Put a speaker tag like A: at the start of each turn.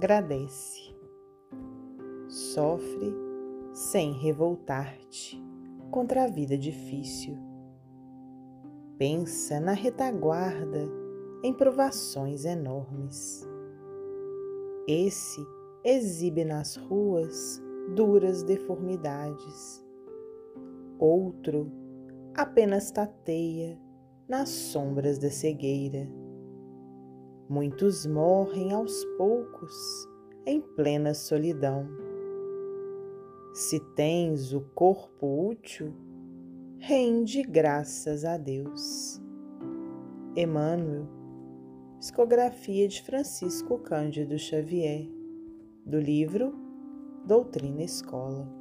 A: agradece. Sofre sem revoltar-te contra a vida difícil. Pensa na retaguarda em provações enormes. Esse exibe nas ruas duras deformidades. Outro apenas tateia nas sombras da cegueira. Muitos morrem aos poucos em plena solidão. Se tens o corpo útil, rende graças a Deus. Emmanuel, psicografia de Francisco Cândido Xavier, do livro Doutrina Escola.